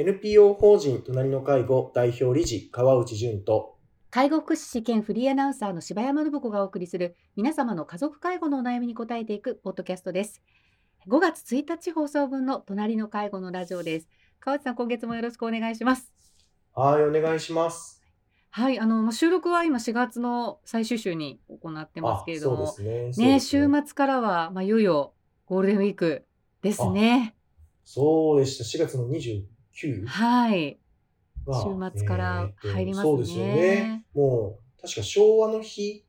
NPO 法人隣の介護代表理事川内淳と介護福祉士兼フリーアナウンサーの柴山信子がお送りする皆様の家族介護のお悩みに答えていくポッドキャストです。5月1日放送分の隣の介護のラジオです。川内さん、今月もよろしくお願いします。はい、お願いします。はい、あのまあ収録は今4月の最終週に行ってますけれども、ね。ね週末からはまあいよいよゴールデンウィークですね。そうでした。4月の29はい、が週末から入りますねそうですよね。もう、確か昭和の日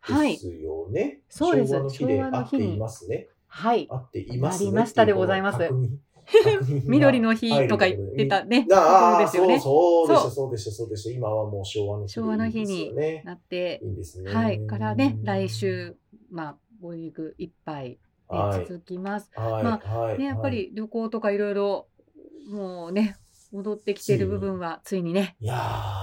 はいですよね。そうです昭和の日でっていますね。はい、合っていますね。ありましたでございます 緑の日とか言ってたね、ああ、ですよね。そうそうでした、そうでした、そうでした。今はもう昭和の日で昭和の日に。なって、いいですね。はい、からね、来週、まあ、ゴールデンウィークいっぱい続きます。はい、まはい。ね、やっぱり旅行とかいろいろ、もうね、戻ってきている部分は、ついにね、いや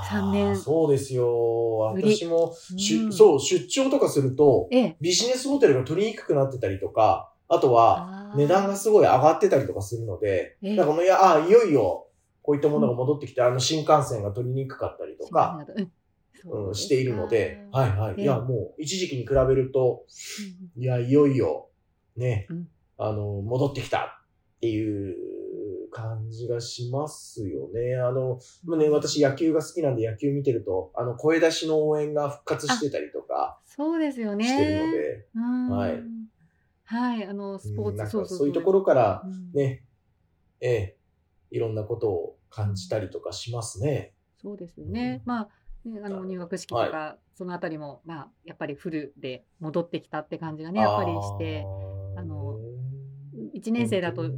ー三年。そうですよ。私も、うん。そう、出張とかすると、ええ、ビジネスホテルが取りにくくなってたりとか、あとは、値段がすごい上がってたりとかするので、ええ。だからこのいや、あいよいよ、こういったものが戻ってきて、あの、新幹線が取りにくかったりとか、うんしているので、かはいはい。ええ。いや、もう、一時期に比べると、いや、いよいよ、ね、うん。あの、戻ってきたっていう感じがしますよね。あの、まあね、私野球が好きなんで野球見てると、あの、声出しの応援が復活してたりとかそうですよね。してるので、うんはい。はい、あの、スポーツ、そういうところから、うんね、ええ、いろんなことを感じたりとかしますね。そうですよね。まあ、ね、あの入学式とか、そのあたりも、まあ、やっぱりフルで戻ってきたって感じがね、やっぱりして、あのね1年生だと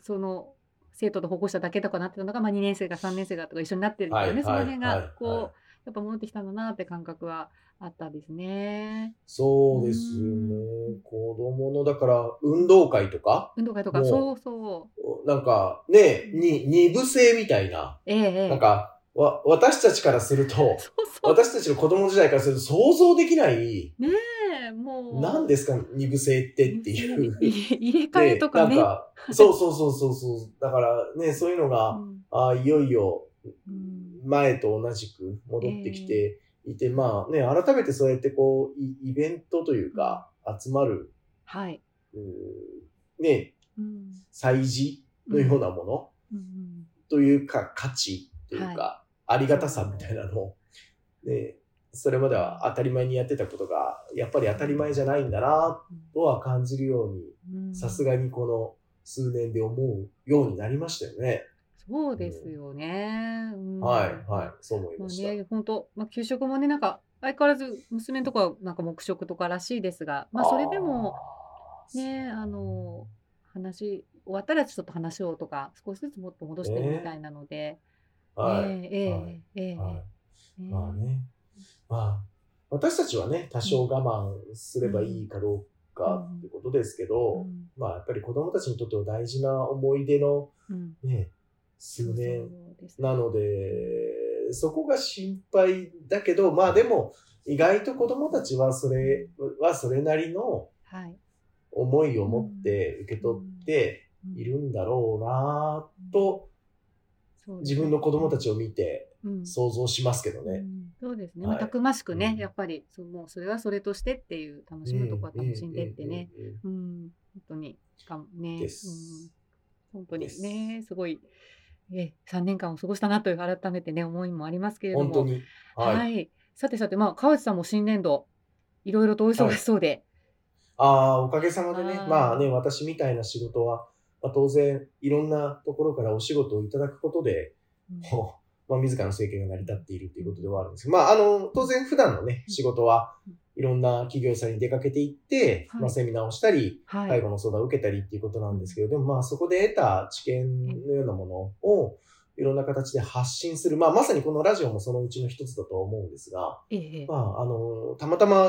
その生徒と保護者だけとかなってたのが、まあ、2年生が3年生がとか一緒になってるからね、はいその辺はいが、こう、はいやっぱ戻ってきたんだなって感覚はあったですね。そうですよねうん。子供の、だから、運動会とか、運動会とか、そうそう。なんか、ね、に、二部制みたいな、ええええなんか、わ、私たちからすると、そうそう。私たちの子供時代からすると想像できない、ねえ、もう。何ですか、二部制ってっていう。入れ替えとかね。でなんか、そうそうそうそうそう。だからね、そういうのが、うんああいよいようん前と同じく戻ってきていて、まあね、改めてそうやってこう、イイベントというか、集まる、はい。うーね、うん祭事のようなもの、うんというか、価値というか、はありがたさみたいなのを、ね、それまでは当たり前にやってたことが、やっぱり当たり前じゃないんだな、とは感じるように、うんさすがにこの数年で思うようになりましたよね。そうですよね。うんはい、はい、そう思いました。ね、本当、まあ、給食もね、なんか、相変わらず娘のとこはなんか黙食とからしいですが、まあ、それでも、ね、あの、話、終わったらちょっと話をとか、少しずつもっと戻してるみたいなので、はい、ええええはいええはいねまあね。まあ、私たちはね、多少我慢すればいいかどうかってことですけど、うん。まあやっぱり子供たちにとっては大事な思い出のうん。ね、数年なので、そこが心配だけど、まあでも、意外と子供たちはそれはそれなりのはい。思いを持って受け取っているんだろうなぁと、自分の子供たちを見てうん。想像しますけどね。うんそうですね、はい。まあ、たくましくね、うん。やっぱりそうもうそれはそれとしてっていう楽しむとこは楽しんでってね、うんうん。本当にかもね、うん、本当にね、す。ごい、え3年間を過ごしたなという改めてね、思いもありますけれども。はい、はい。さてさて、まあ、川内さんも新年度、いろいろとお忙しそうで、ああ、おかげさまでねは、い。まあね、私みたいな仕事は、まあ、当然、いろんなところからお仕事をいただくことで、うんまあ、自らの生計が成り立っているということではあるんですけど、まあ、あの、当然普段のね、仕事はうん、いろんな企業さんに出かけていって、はい。まあ、セミナーをしたり、はい、介護の相談を受けたりっていうことなんですけど、でもまあ、そこで得た知見のようなものを、いろんな形で発信する。まあ、まさにこのラジオもそのうちの一つだと思うんですが、ええまあ、あの、たまたま、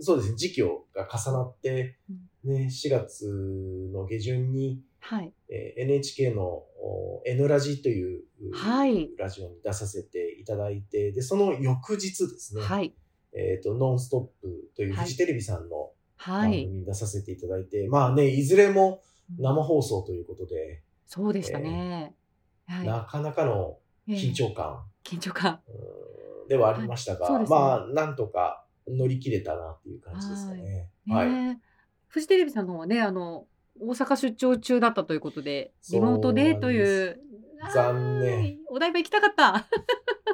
そうですね、時期が重なって、ね、4月の下旬に、はい、えー NHK のお N ラジという、はい。ラジオに出させていただいて、で、その翌日ですね、はい、えっ、と、ノンストップというはい。フジテレビさんのはい、番組に出させていただいて、まあね、いずれも生放送ということで、そうでしたね。はい。なかなかのええ緊張感。緊張感。うん。ではありましたが、ね。まあ、なんとか乗り切れたなっていう感じですかね。はい。フジテレビさんの方はね、あの、大阪出張中だったということで、リモートでという。残念。お台場行きたかった。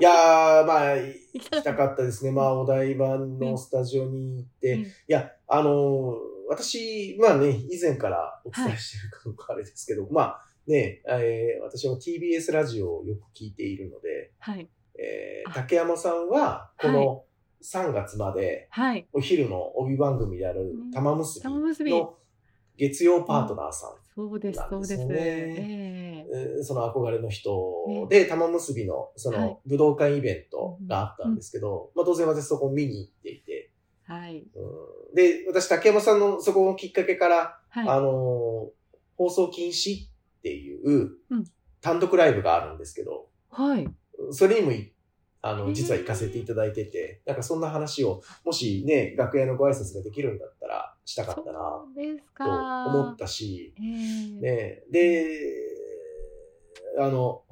いやー、まあ、行きたかったですね。まあ、お台場のスタジオに行って、いや、あのー私、まあね、以前からお伝えしてるかどうかあれですけど、まあね、えー私は TBS ラジオをよく聞いているので、はい。えーあ竹山さんは、この3月まで、はい。お昼の帯番組であるうん玉結び玉結びの月曜パートナーさん、そうです、そうです。なんです。ええ。えーその憧れの人で、玉結びのそはい。の武道館イベントがあったんですけど、まあ当然私そこを見に行っていて、はい。うん。で、私竹山さんのそこのきっかけから、はい。あのー放送禁止っていううん。単独ライブがあるんですけど、はい。それにもいあの、実は行かせていただいてて、なんかそんな話を、もしね、楽屋のご挨拶ができるんだったら、したかったな、とか。思ったし、ええね、で、あの、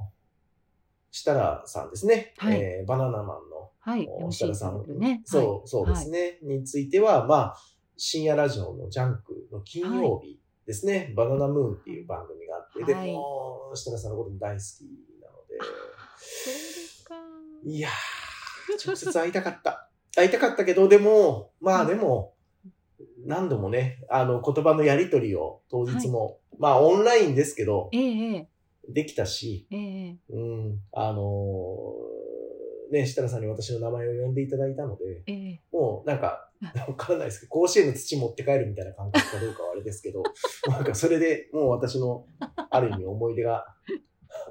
設楽さんですね、はい。えーバナナマンのはい。設楽さん、ね。そう、そうですね、については、まあ、深夜ラジオのジャンクの金曜日ですね、バナナムーンっていう番組があって、はい。でも、設楽さんのことも大好きなので。いやー、直接会いたかった。会いたかったけど、でも、まあでも、何度もね、あの、言葉のやりとりを当日も、まあオンラインですけど、えええできたし、えええうん、あのーね、設楽さんに私の名前を呼んでいただいたので、ええ。もうなんか、わからないですけど、甲子園の土持って帰るみたいな感覚かどうかはあれですけど、なんかそれでもう私の、ある意味思い出が、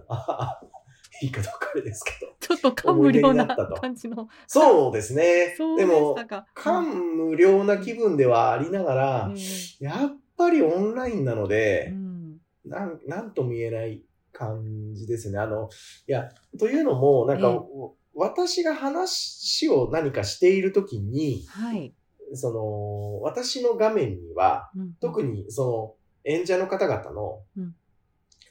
あ いいかどうかあれですけど。ちょっと感無量な感じの。そうですね。でしでも。感無量な気分ではありながら、えやっぱりオンラインなのえでう、んなん、なんとも言えない感じですね。あの、いや、というのも、なんか、ええ私が話を何かしているときに、はい。その、私の画面には、うん特にその、演者の方々のうん、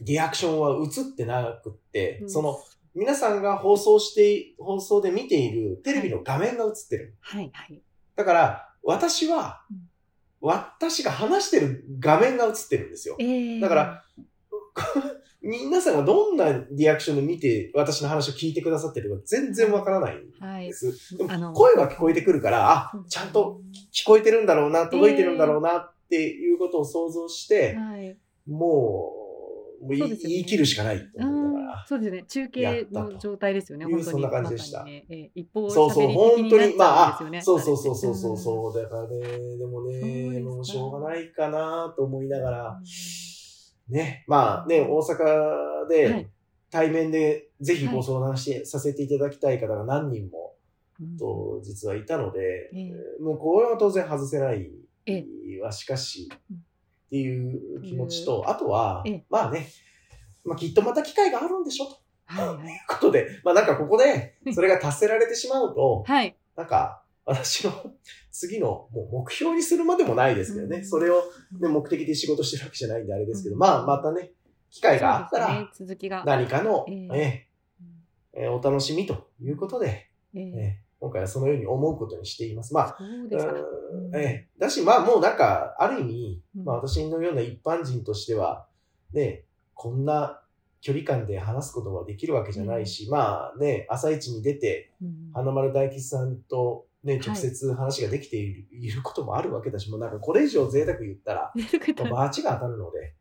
リアクションは映ってなくって、うんその、皆さんが放送して、放送で見ているテレビの画面が映ってる。はい、はい。だから、私はうん、私が話してる画面が映ってるんですよ。ええだから、皆さんがどんなリアクションで見て、私の話を聞いてくださってるか全然わからないんはいで。す。であのも、声は聞こえてくるから、あちゃんと聞こえてるんだろうな、届いてるんだろうなっていうことを想像して、はい。もう、もう言いね言い切るしかないとう思いながら。んそうですね。中や継の状態ですよね。いう本当に。そんな感じでした。ね。ええ一方そうそう、本当に、まあ、そうそうそうそうそうう。そう、だからね、でもね、か。もうしょうがないかなと思いながら。ん、ね、まあね、大阪はでい。対面でぜひはい。ご相談して、させていただきたい方が何人もうん。と実はいたので、えもうこれは当然外せないえ。はしかしうんっていう気持ちと、あとはええ、まあね、まあきっとまた機会があるんでしょと。はいはい。ということで、まあなんかここで、それが達せられてしまうと、はい。なんか、私の次のもう目標にするまでもないですけどね、うん。それを、ね、目的で仕事してるわけじゃないんであれですけど、うん。まあまたね、機会があったら、続きが。何かの、ええ。お楽しみということで、ええ。えー今回はそのように思うことにしています。まあ、ええ。だし、まあもうなんか、ある意味、うん。まあ私のような一般人としては、ね、こんな距離感で話すことはできるわけじゃないし、まあね、朝一に出て、うん。花丸大吉さんとね、い。直接話ができている,、い、ることもあるわけだし、もうなんかこれ以上贅沢言ったら、出てくれたまあバチが当たるので、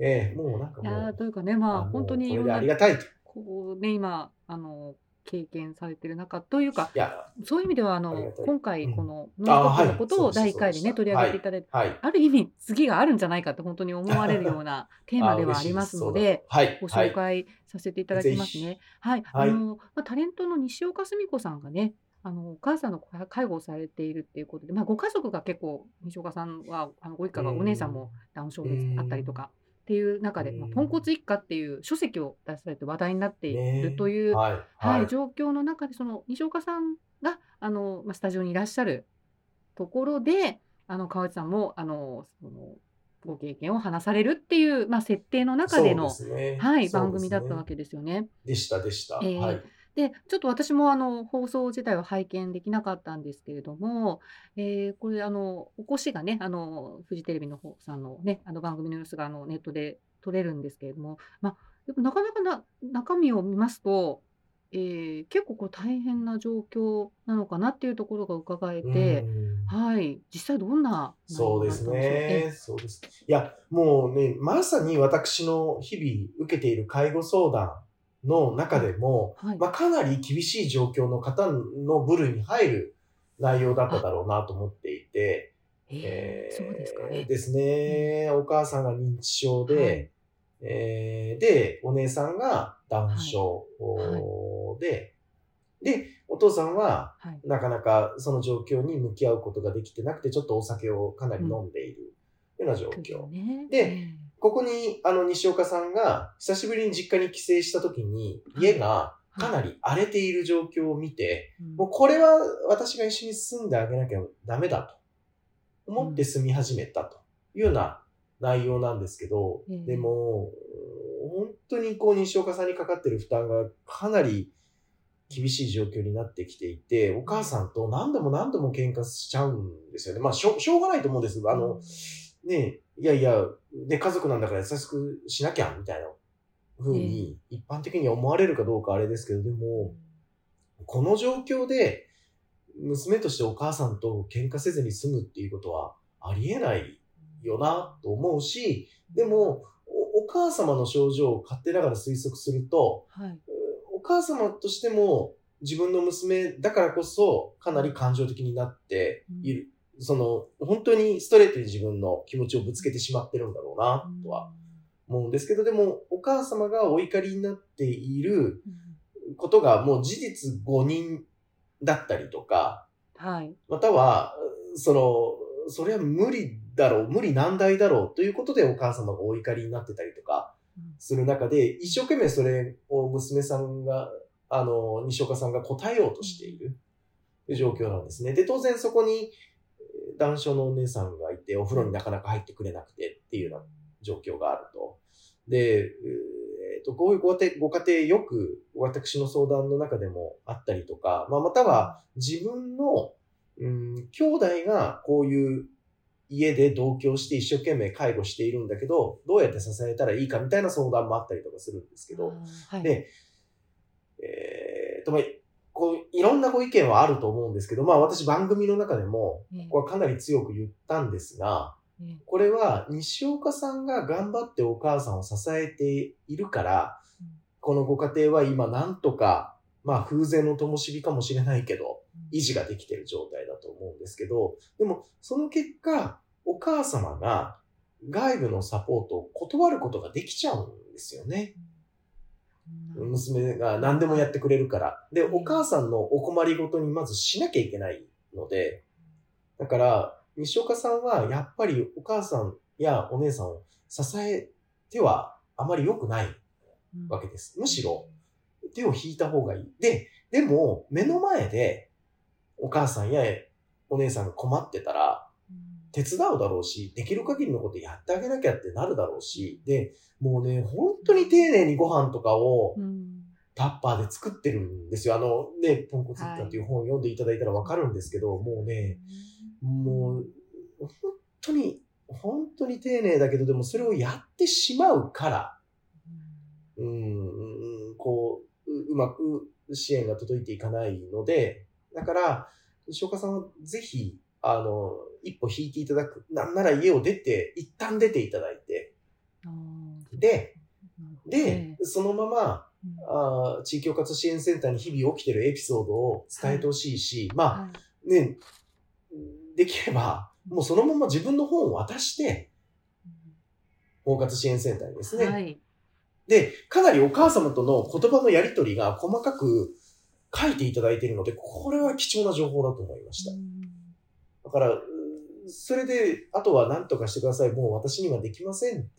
ええもうなんかいやーもう、というかね、まあ、本当にいこれでありがたいと。こうね、今、あの、経験されてる中というか、そういう意味では、あの今回、うん。この、あーノンストップのはいことを第1回でね、取り上げていただいて、はい。ある意味、次があるんじゃないかって本当に思われるような テーマではありますので、ご紹介させていただきますぜね。はい、はい。あの、まあ、タレントの西岡澄子さんがね、あのお母さんの介護をされているっていうことで、まあ、ご家族が結構西岡さんはあのご一家がうんお姉さんもダウン症であったりとかっていう中で、まあ、うんポンコツ一家っていう書籍を出されて話題になっていねるという、はい。ははいい。状況の中でその西岡さんがあの、まあ、スタジオにいらっしゃるところであの川内さんもあのそのご経験を話されるっていう、まあ、設定の中での、ね、はい、番組だったわけですよね。でした、でした。えーはい。で、ちょっと私もあの放送自体は拝見できなかったんですけれども、えーこれあの、お越しがね、あのフジテレビの方さんのね、あの番組の様子があのネットで撮れるんですけれども、まあ、なかなかな中身を見ますと、えー結構こう大変な状況なのかなっていうところが伺えて、うんはい、実際どんなそうですね。そうです。いや、もうね、まさに私の日々受けている介護相談の中でも、はい、まあ、かなり厳しい状況の方の部類に入る内容だっただろうなと思っていて、えーそうですか。ね。ですね、お母さんが認知症で、はい。えーで、お姉さんがダウン症はい。で、で、お父さんははい、なかなかその状況に向き合うことができてなくて、ちょっとお酒をかなり飲んでいるような状況。ね、でえここに、あの、西岡さんが、久しぶりに実家に帰省した時に、はい家がかなり荒れている状況を見て、ーうん。もうこれは私が一緒に住んであげなきゃダメだと。思って住み始めたというような内容なんですけど、ええ。でも、本当にこう西岡さんにかかってる負担がかなり厳しい状況になってきていて、お母さんと何度も何度も喧嘩しちゃうんですよね。まあ、しょしょうがないと思うんです。あの、ねいやいや、で、家族なんだから優しくしなきゃ、みたいな風に、一般的に思われるかどうかあれですけど、でも、この状況で、娘としてお母さんと喧嘩せずに済むっていうことはありえないよなと思うし、でも、おお母様の症状を勝手ながら推測すると、はい、お母様としても自分の娘だからこそかなり感情的になっている。その、本当にストレートに自分の気持ちをぶつけてしまってるんだろうな、とは思うんですけど、でも、お母様がお怒りになっているうんことがもう事実誤認だったりとか、はい、または、その、それは無理だろう、無理難題だろうということでお母様がお怒りになってたりとかうんする中で、一生懸命それを娘さんが、あの、西岡さんが答えようとしている状況なんですね。で、当然そこに、えー男性のお姉さんがいて、お風呂になかなか入ってくれなくてっていうような状況があると。で、えーと、こういうご家庭ご家庭よく私の相談の中でもあったりとか、まあ、または自分の、うん、兄弟がこういう家で同居して一生懸命介護しているんだけど、どうやって支えたらいいかみたいな相談もあったりとかするんですけど、はい、で、えーと、まあ、こう、いろんなご意見はあると思うんですけど、まあ私番組の中でも、ええ。ここはかなり強く言ったんですが、ええ。これは西岡さんが頑張ってお母さんを支えているからうん、このご家庭は今なんとか、まあ風前の灯火かもしれないけど、維持ができている状態だと思うんですけど、でもその結果、お母様が外部のサポートを断ることができちゃうんですよね。うん娘が何でもやってくれるから。で、うんお母さんのお困りごとにまずしなきゃいけないので、だから、西岡さんはやっぱりお母さんやお姉さんを支えてはあまり良くないうんわけです。むしろ、手を引いた方がいい。で、でも、目の前でお母さんやお姉さんが困ってたら、うん手伝うだろうし、できる限りのことやってあげなきゃってなるだろうし、で、もうね、本当に丁寧にご飯とかをうんタッパーで作ってるんですよ。あのね、ポンコツ一家っていう本を読んでいただいたらわかるんですけど、もうね、もう、本当に、本当に丁寧だけど、でもそれをやってしまうから、うーん、こう、ううまく支援が届いていかないので、だから、西岡さんはぜひ、あの、一歩引いていただく。なんなら家を出て、一旦出ていただいて、で、でね、そのまま、うん。あー地域包括支援センターに日々起きてるエピソードを伝えてほしいし、まあ、はい。ね、できれば、もうそのまま自分の本を渡して、包括支援センターにですね、はい。で、かなりお母様との言葉のやりとりが細かく書いていただいているので、これは貴重な情報だと思いました。だから、うそれで、あとは何とかしてください。もう私にはできません。うん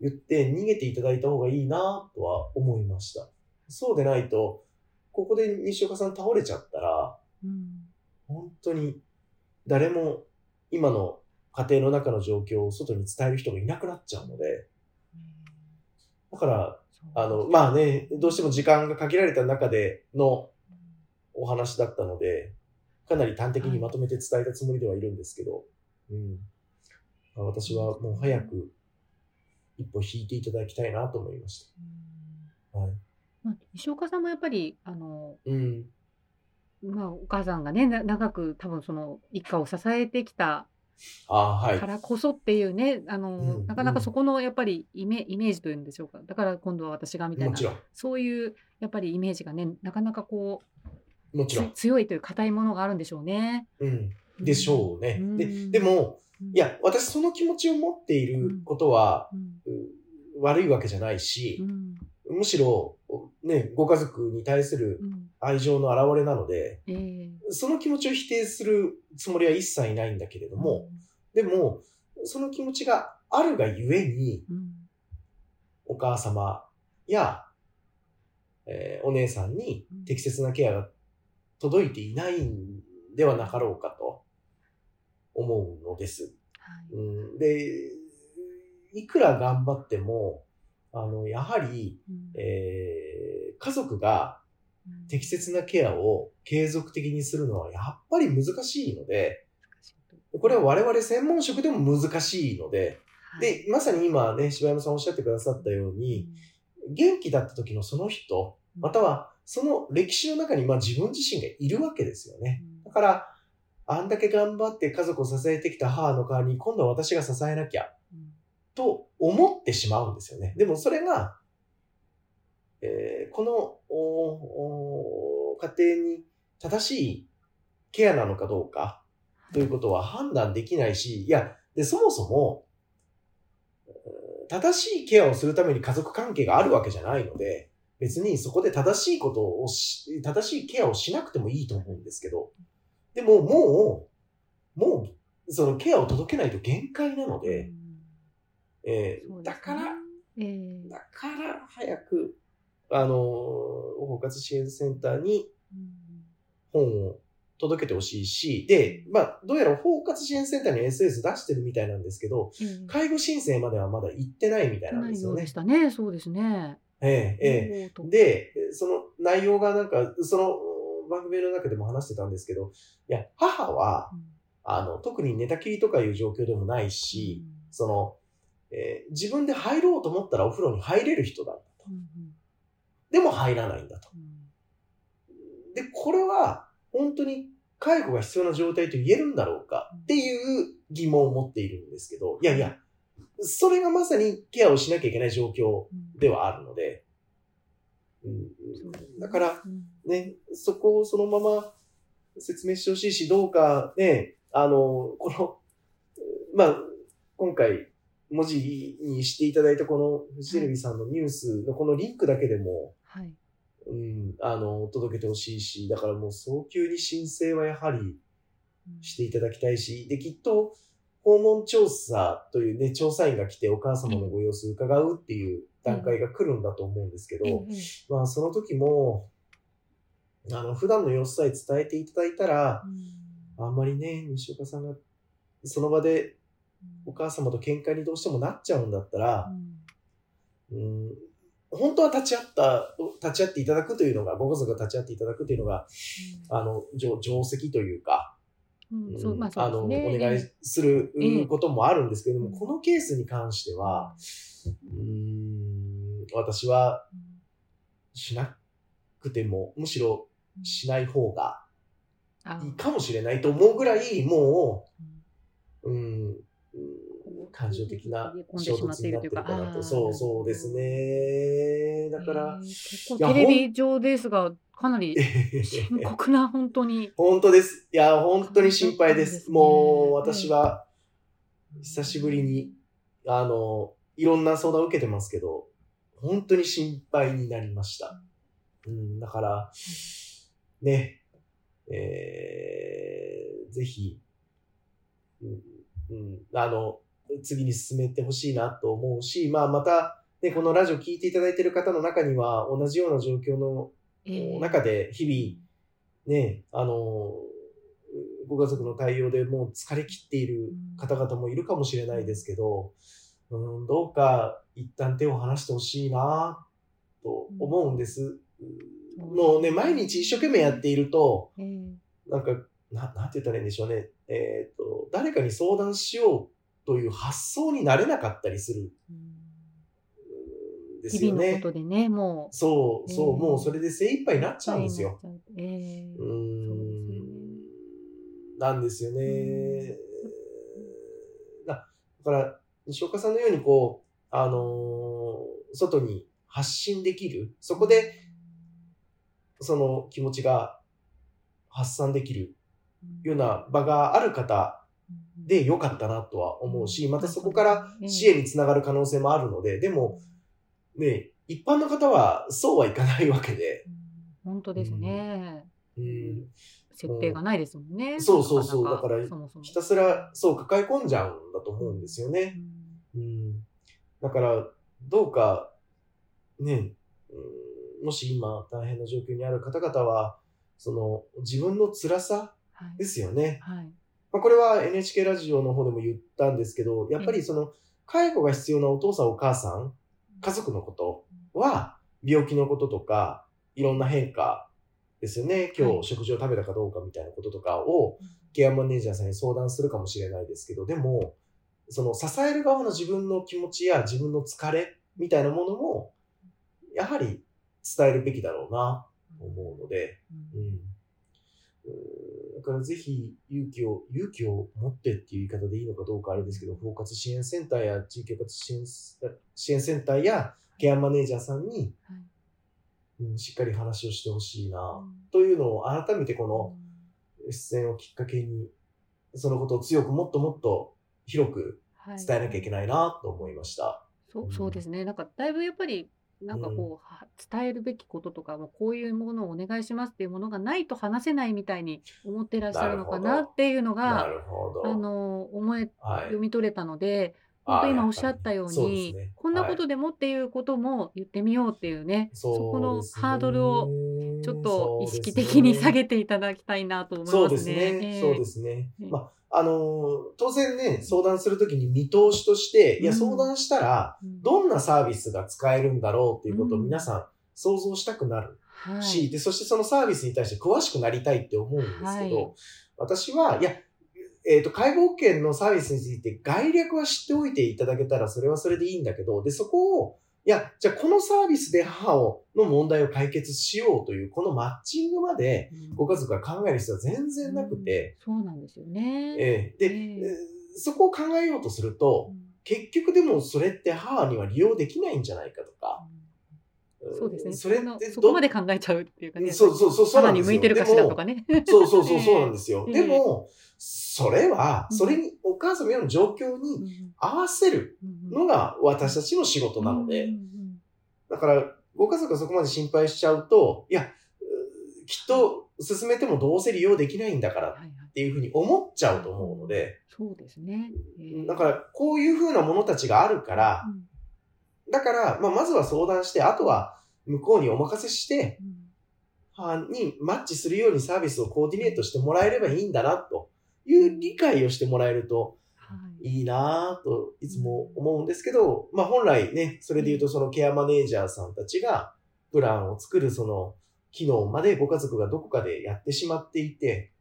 言って逃げていただいた方がいいなとは思いました。そうでないと、ここで西岡さん倒れちゃったら、うん本当に誰も今の家庭の中の状況を外に伝える人がいなくなっちゃうので、だから、あの、まあね、どうしても時間が限られた中でのお話だったので、かなり端的にまとめて伝えたつもりではいるんですけど、うん。まあ私はもう早く一歩引いていただきたいなと思いました。はい。まあ、西岡さんもやっぱり、あの、うん。まあ、お母さんがね、な長く多分その一家を支えてきたああ、はいか。らこそっていうね、あの、うんなかなかうんそこのやっぱりイメ、イメージというんでしょうか。だから今度は私がみたいな。そういうやっぱりイメージがね、なかなかこう、もちろん。つ強いという硬いものがあるんでしょうね。うん。でしょうね。うん。で、でも、うん、いや、私その気持ちを持っていることは、うん、う悪いわけじゃないしう、ん、むしろ、ね、ご家族に対するうん、愛情の表れなので、ええ。その気持ちを否定するつもりは一切ないんだけれども、、でも、その気持ちがあるがゆえに、うん、お母様や、えーお姉さんに適切なケアが届いていないんではなかろうかと思うのです。はい、うん、で、いくら頑張っても、あの、やはり、うん。えー家族がうん。適切なケアを継続的にするのはやっぱり難しいので、これは我々専門職でも難しいので、はい、で、まさに今ね、柴山さんおっしゃってくださったように、元気だった時のその人、またはその歴史の中にまあ自分自身がいるわけですよね。だから、あんだけ頑張って家族を支えてきた母の代わりに今度は私が支えなきゃうんと思ってしまうんですよね。でもそれが、えーこのおお家庭に正しいケアなのかどうかということは判断できないし、いや、で、そもそも、うん正しいケアをするために家族関係があるわけじゃないので、別にそこで正しいことをし、正しいケアをしなくてもいいと思うんですけど、でももう、もう、そのケアを届けないと限界なので、えーそうですねだから、ええだから早く、あのー、包括支援センターにうん本を届けてほしいし、で、まあ、どうやら包括支援センターに SS 出してるみたいなんですけど、ええ介護申請まではまだ行ってないみたいなんですよねないようでし。たね。そうですね。ええ、ええ。で、その内容がなんか、その番組の中でも話してたんですけど、いや、母は、うんあの、特に寝たきりとかいう状況でもないし、その、えー自分で入ろうと思ったらお風呂に入れる人だったと。うんうんでも入らないんだと。うんで、これは本当に介護が必要な状態と言えるんだろうかっていう疑問を持っているんですけど、いやいや、それがまさにケアをしなきゃいけない状況うん。ではあるので、うん。だから、うん。ね、そこをそのまま説明してほしいし、どうかね、あの、この、まあ、今回、文字にしていただいたこのフジテレビさんのニュースのこのリンクだけでも、はい。うん、あの、届けてほしいし、だからもう早急に申請はやはりしていただきたいし、で、きっと、訪問調査というね、調査員が来てお母様のご様子を伺うっていう段階が来るんだと思うんですけど、ええまあ、その時も、あの、普段の様子さえ伝えていただいたら、うん。あんまりね、西岡さんが、その場でお母様と喧嘩にどうしてもなっちゃうんだったらう、ん。うん、本当は立ち会った、立ち会っていただくというのが、ご家族が立ち会っていただくというのが、あの、定定石というか、うんうん。そうまあそうですね。お願いするええ。こともあるんですけれども、うん。このケースに関しては、うん、私はしなくても、むしろしない方があいいかもしれないと思うぐらい、もううん感情的な衝突になってるかなと。そうそうですね。だからテレビ上ですが、かなり 深刻な本当に。本当です。いや、本当に心配で。すすねもう、私は、久しぶりに、あの、いろんな相談を受けてますけど、本当に心配になりました。うん、だから、ね、えー、ぜひ、うん、うん、あの、次に進めてほしいなと思うし、まあ、また、ね、このラジオ聞いていただいている方の中には、同じような状況のえー中で日々、ね、あの、ご家族の対応でもう疲れ切っている方々もいるかもしれないですけど、うん、どうか一旦手を離してほしいなと思うんです。もうね、毎日一生懸命やっていると、ええなんか、ななんて言ったらいいんでしょうね。えっ、と、誰かに相談しようという発想になれなかったりするですよねこ。とでね、もう。そう、そう、ええもうそれで精一杯になっちゃうんですよ。えーそうんね。なんですよねだから、西岡さんのようにこう、あのー外に発信できる、そこでその気持ちが発散できるような場がある方で良かったなとは思うし、またそこから支援につながる可能性もあるので、でも、ね、一般の方はそうはいかないわけで、うん。本当ですね。うん、設定がないですもんね。そうそうそう。だからひたすらそう抱え込んじゃうんだと思うんですよね。うん、だから、どうか、ね、うん、もし今大変な状況にある方々は、その自分の辛さはい。ですよね。はい。まあ、これは NHK ラジオの方でも言ったんですけど、やっぱりその介護が必要なお父さんお母さん、家族のことは、病気のこととか、いろんな変化ですよね。今はい。日食事を食べたかどうかみたいなこととかを、ケアマネージャーさんに相談するかもしれないですけど、でも、その支える側の自分の気持ちや自分の疲れみたいなものも、やはり伝えるべきだろうなと思うので。うんだからぜひ勇気を、勇気を持ってっていう言い方でいいのかどうかあれですけど、包括支援センターや地域包括支援支援センターやケアマネージャーさんに、はいうん、しっかり話をしてほしいな、うんというのを改めてこの出演をきっかけに、そのことを強くもっともっと広くはい伝えなきゃいけないなと思いました。そうそうですね。なんかだいぶやっぱりなんかこう、は伝えるべきこととかもこういうものをお願いしますっていうものがないと話せないみたいに思ってらっしゃるのかなっていうのなが。あの思えはい。読み取れたので、本当今おっしゃったように、ねこんなことでもっていうことも言ってみようっていうね、そこのハードルをちょっと意識的に下げていただきたいなと思いそうまね。ですすね。ええ。そうですね。ええ。まあ、あのー当然ね、相談するときに見通しとして、いや、うん相談したら、うん。どんなサービスが使えるんだろうっていうことをうん。皆さん想像したくなるはい。し、で、そしてそのサービスに対して詳しくなりたいって思うんですけど、はい。私は、いや、えっ、と、介護保険のサービスについて概略は知っておいていただけたらそれはそれでいいんだけど、で、そこを、いや、じゃあこのサービスで母を、の問題を解決しようという、このマッチングまでうんご家族が考える必要は全然なくて、うんそうなんですよね。ええで、えええーそこを考えようとすると、結局でもそれって母には利用できないんじゃないかとか、うんそうですね。それってそこまで考えちゃうっていうかね。そうそうそう、そうな肌んですよ。に向いてるかしらとかね。そうそうそう、ええそうなんですよ。ええでも、それは、うん。それに、お母様の状況にうん。合わせるのが私たちの仕事なので、だから、ご家族がそこまで心配しちゃうと、いや、うきっと進めてもどうせ利用できないんだからっていうふうに思っちゃうと思うので、そうですね。ええ。だから、こういうふうなものたちがあるから、うん。だから、まあ、まずは相談して、あとは向こうにお任せして、にマッチするようにサービスをコーディネートしてもらえればいいんだな、という理解をしてもらえるとはい。いいなぁといつも思うんですけど、まあ本来ね、それで言うとそのケアマネージャーさんたちがプランを作るその機能までご家族がどこかでやってしまっていて、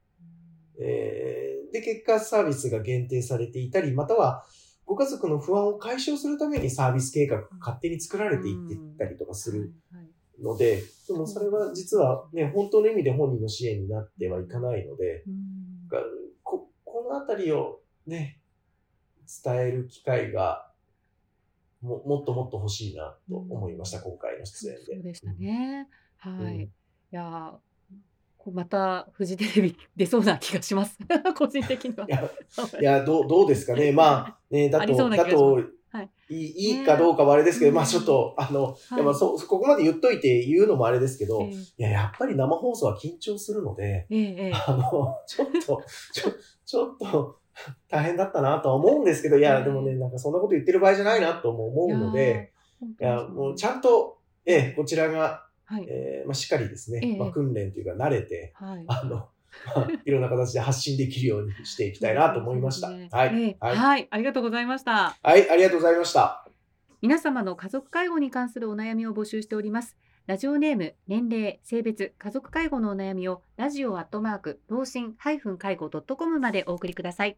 えーで、結果サービスが限定されていたり、またはご家族の不安を解消するためにサービス計画が勝手に作られていってったりとかするので、でもそれは実はね、本当の意味で本人の支援になってはいかないので、のあたりをね、伝える機会がももっともっと欲しいなと思いました、今回の出演で。そうでしたね。はい。うんいやまたフジテレビ出そうな気がします。個人的には。いや、いやどうどうですかね。まあ、ね、だと、だと、はい。いいいいかどうかはあれですけど、うん。まあちょっと、あの、はい。まあそ、ここまで言っといて言うのもあれですけど、いえ。えや、やっぱり生放送は緊張するので、ええええ。あの、ちょっと、ちょ、ちょっと、大変だったなとは思うんですけど、いや、うん。でもね、なんかそんなこと言ってる場合じゃないなとも思うので、いや、もうちゃんと、ええ、こちらが、はい。えーまあ、しっかりですね、ええ。まあ、訓練というか慣れて、はい。あの、まあ、いろんな形で発信できるようにしていきたいなと思いました。はい、ねはい、はい、ありがとうございました。はい、ありがとうございました。皆様の家族介護に関するお悩みを募集しております。ラジオネーム、年齢、性別、家族介護のお悩みをラジオアットマーク、老人介護 .com までお送りください。